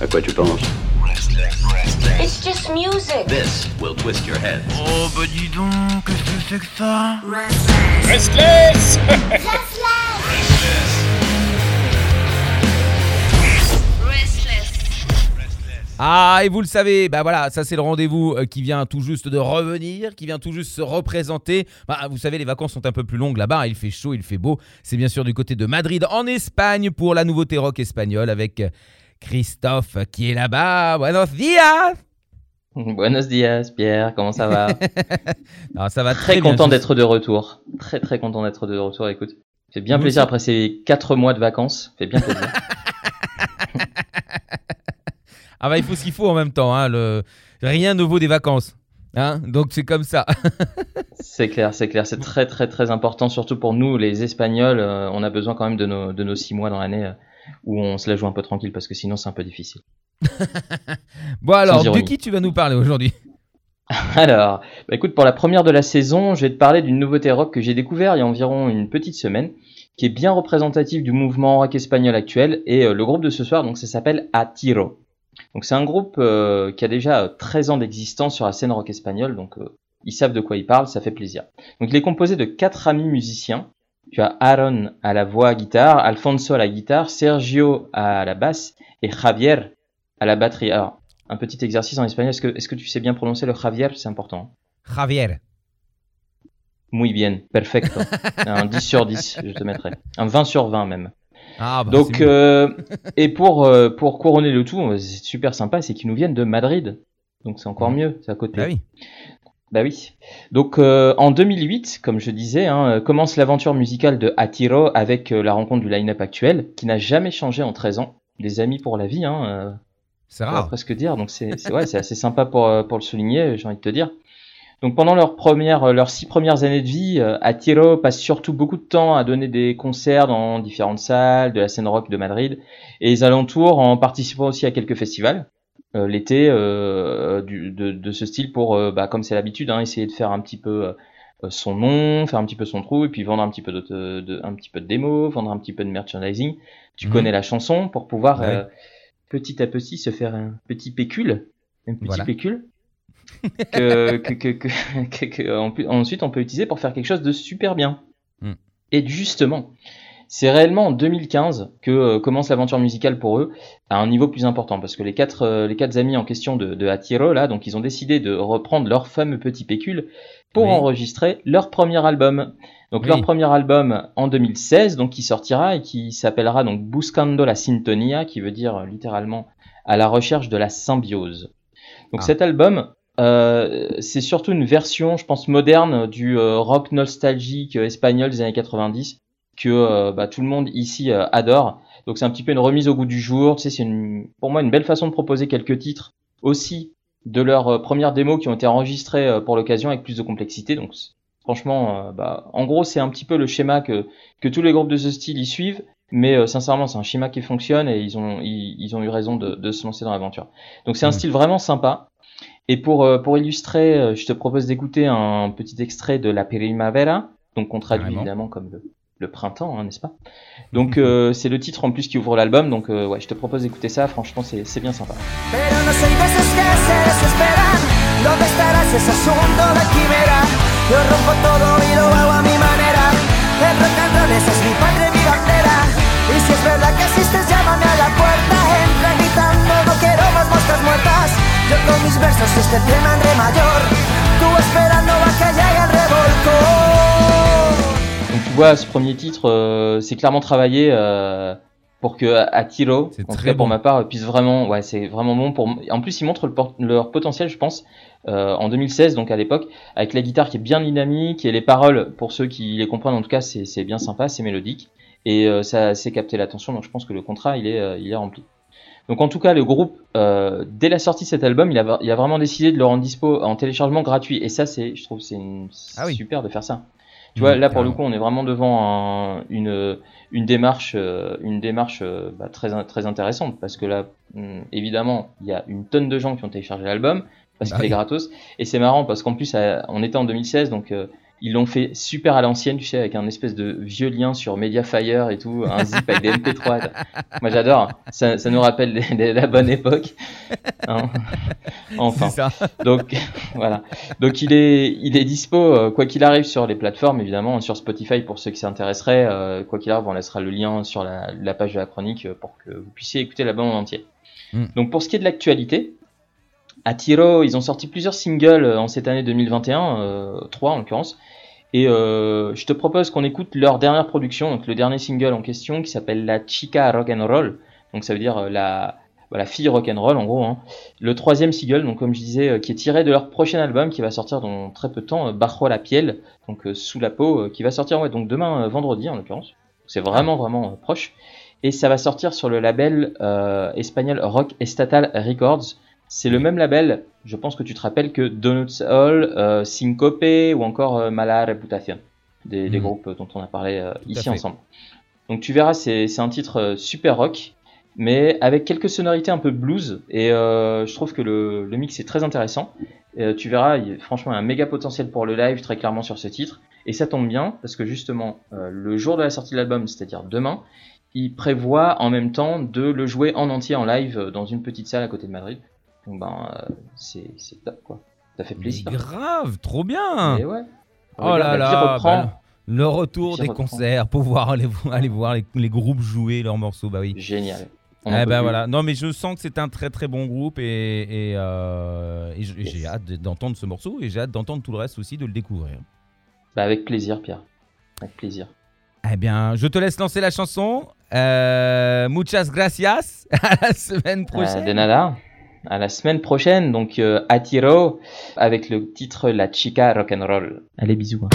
À quoi tu penses It's just music. This will twist your head. Oh bah dis donc, qu'est-ce que c'est que ça Restless Ah, et vous le savez, bah voilà, ça c'est le rendez-vous euh, qui vient tout juste de revenir, qui vient tout juste se représenter. Bah, vous savez, les vacances sont un peu plus longues là-bas, il fait chaud, il fait beau. C'est bien sûr du côté de Madrid, en Espagne, pour la nouveauté rock espagnole avec Christophe qui est là-bas. Buenos días Buenos dias, Pierre, comment ça va? Non, ça va Très content d'être de retour. Très très content d'être de retour, écoute. Fait bien plaisir après ces 4 mois de vacances. Fait bien plaisir. Ah bah il faut ce qu'il faut en même temps, hein, le... rien ne vaut des vacances. Hein Donc c'est comme ça. c'est clair, c'est clair. C'est très très très important, surtout pour nous les Espagnols. euh, on a besoin quand même de nos, de nos 6 mois dans l'année euh, où on se la joue un peu tranquille parce que sinon c'est un peu difficile. Bon alors, de qui tu vas nous parler aujourd'hui? Alors, bah écoute, pour la première de la saison, je vais te parler d'une nouveauté rock que j'ai découvert il y a environ une petite semaine, qui est bien représentative du mouvement rock espagnol actuel. Et euh, le groupe de ce soir, donc ça s'appelle A Tiro. Donc c'est un groupe euh, qui a déjà euh, 13 ans d'existence sur la scène rock espagnole, donc euh, ils savent de quoi ils parlent, ça fait plaisir. Donc il est composé de quatre amis musiciens. Tu as Aaron à la voix guitare, Alfonso à la guitare, Sergio à la basse et Javier à la batterie. Alors, un petit exercice en espagnol, est-ce que, tu sais bien prononcer le Javier? C'est important. Javier. Muy bien, perfecto. un 10 sur 10, je te mettrai. Un 20 sur 20 même. Ah bah Donc, euh, et pour, euh, pour couronner le tout, euh, c'est super sympa, c'est qu'ils nous viennent de Madrid. Donc c'est encore mieux, c'est à côté. Bah oui. Bah oui. Donc euh, en 2008, comme je disais, hein, euh, commence l'aventure musicale de Atiro avec euh, la rencontre du line-up actuel, qui n'a jamais changé en 13 ans. Des amis pour la vie, hein, euh, C'est rare. presque dire. Donc c'est ouais, c'est assez sympa pour, euh, pour le souligner, j'ai envie de te dire. Donc pendant leurs premières, leurs six premières années de vie, Atiro passe surtout beaucoup de temps à donner des concerts dans différentes salles de la scène rock de Madrid et les alentours en participant aussi à quelques festivals l'été euh, du- de, de ce style pour, euh, bah, comme c'est l'habitude, hein, essayer de faire un petit peu euh, son nom, faire un petit peu son trou et puis vendre un petit peu de, de- un petit peu de démo, vendre un petit peu de merchandising. Tu Mhm. connais la chanson pour pouvoir Ouais. euh, petit à petit se faire un petit pécule, un petit Voilà. pécule que, que, que, que, que- que- en plus- ensuite on peut utiliser pour faire quelque chose de super bien. Mm. Et justement, c'est réellement en 2015 que euh, commence l'aventure musicale pour eux à un niveau plus important parce que les quatre, euh, les quatre amis en question de, de Atiro là, donc ils ont décidé de reprendre leur fameux petit pécule pour Oui. enregistrer leur premier album. Donc Oui. leur premier album en 2016, donc qui sortira et qui s'appellera donc Buscando la Sintonia, qui veut dire euh, littéralement à la recherche de la symbiose. Donc Ah. cet album, euh, c'est surtout une version, je pense, moderne du euh, rock nostalgique espagnol des années 90 que euh, bah, tout le monde ici euh, adore. Donc c'est un petit peu une remise au goût du jour. Tu sais, c'est une, pour moi une belle façon de proposer quelques titres aussi de leurs euh, premières démos qui ont été enregistrées pour l'occasion avec plus de complexité. Donc franchement, bah, en gros c'est un petit peu le schéma que que tous les groupes de ce style y suivent. Mais euh, sincèrement, c'est un schéma qui fonctionne et ils ont ils, ils ont eu raison de, de se lancer dans l'aventure. Donc c'est un Mhm. style vraiment sympa. Et pour euh, pour illustrer, je te propose d'écouter un petit extrait de La Primavera, donc qu'on traduit évidemment comme le, le printemps, hein, n'est-ce pas? Donc euh, c'est le titre en plus qui ouvre l'album, donc euh, ouais, je te propose d'écouter ça. Franchement, c'est c'est bien sympa. Vois, ce premier titre, euh, c'est clairement travaillé euh, pour que Atiro, en tout cas pour ma part, puisse vraiment, ouais, c'est vraiment bon pour. En plus, ils montrent le leur potentiel, je pense, euh, en 2016, donc à l'époque, avec la guitare qui est bien dynamique et les paroles, pour ceux qui les comprennent, en tout cas, c'est bien sympa, c'est mélodique et ça c'est capté l'attention. Donc je pense que le contrat, il est, il est rempli. Donc en tout cas, le groupe, euh, dès la sortie de cet album, il a, il a vraiment décidé de le rendre dispo en téléchargement gratuit. Et ça, c'est, je trouve, c'est une- Ah oui. super de faire ça. Tu vois, là pour le carrément. coup, on est vraiment devant un- une, une démarche, euh, une démarche euh, bah, très, très intéressante parce que là, hum, évidemment, il y a une tonne de gens qui ont téléchargé l'album parce Bah qu'il est gratos. Et c'est marrant parce qu'en plus, euh, on était en 2016, donc euh, Ils l'ont fait super à l'ancienne, tu sais, avec un espèce de vieux lien sur Mediafire et tout, un zip avec des MP3. Moi j'adore, ça, ça nous rappelle les- les- la bonne époque. Hein. enfin. Ça. Donc voilà. Donc il est, il est dispo euh, quoi qu'il arrive sur les plateformes évidemment, sur Spotify pour ceux qui s'intéresseraient. euh, quoi qu'il arrive, on laissera le lien sur la, la page de la chronique euh, pour que vous puissiez écouter l'album en entier. Mm. Donc pour ce qui est de l'actualité, à Tiro, ils ont sorti plusieurs singles euh, en cette année 2021, euh, trois en l'occurrence. Et euh, je te propose qu'on écoute leur dernière production, donc le dernier single en question qui s'appelle La Chica Rock and Roll. Donc ça veut dire euh, la, voilà, fille rock and roll en gros. Hein. Le troisième single, donc comme je disais, euh, qui est tiré de leur prochain album qui va sortir dans très peu de temps, Bajo la piel, donc sous la peau, qui va sortir ouais, donc demain vendredi en l'occurrence. C'est vraiment vraiment proche. Et ça va sortir sur le label espagnol Rock Estatal Records. C'est le même label, je pense que tu te rappelles, que Donuts Hall, euh, Syncope ou encore euh, Mala Reputación, des, des Mhm. groupes dont on a parlé euh, ici ensemble. Donc tu verras, c'est un titre euh, super rock, mais avec quelques sonorités un peu blues, et euh, je trouve que le, le mix est très intéressant. Et, tu verras, il y a franchement un méga potentiel pour le live très clairement sur ce titre, et ça tombe bien parce que justement le jour de la sortie de l'album, c'est-à-dire demain, il prévoit en même temps de le jouer en entier en live dans une petite salle à côté de Madrid. Ben euh, c'est top quoi. Ça fait Mais plaisir. grave, trop bien. Et ouais. Oh Regarde, là là, reprend. bah, le retour des reprend. concerts, pouvoir aller, aller voir les, les groupes jouer leurs morceaux, bah oui. Génial. On Eh ben voilà. Non mais je sens que c'est un très très bon groupe et, et, euh, et j'ai Yes. hâte d'entendre ce morceau et j'ai hâte d'entendre tout le reste aussi, de le découvrir. Bah, avec plaisir Pierre. Avec plaisir. Eh bien, je te laisse lancer la chanson. Euh, muchas gracias. À la semaine Euh, prochaine. de nada. À la semaine prochaine, donc euh, à Tiro, avec le titre La Chica Rock'n'Roll. Allez, bisous.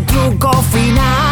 Truco final.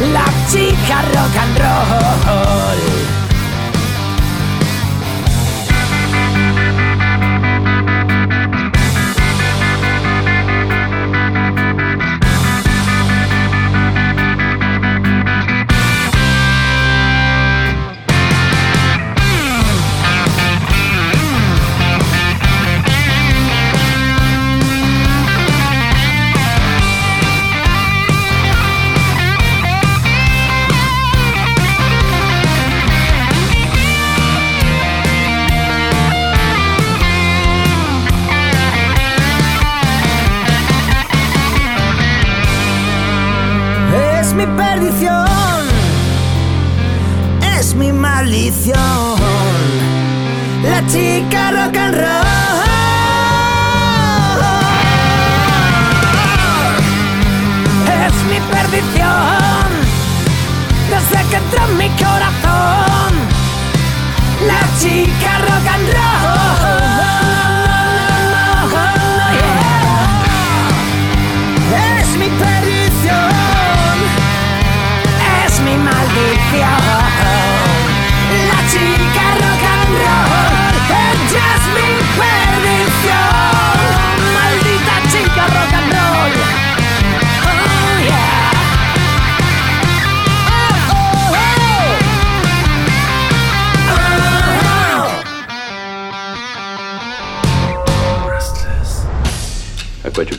La chica rock and roll. La chica rock and perdición. Maldita chica rock roll. Oh, yeah. Oh, oh, oh. Penses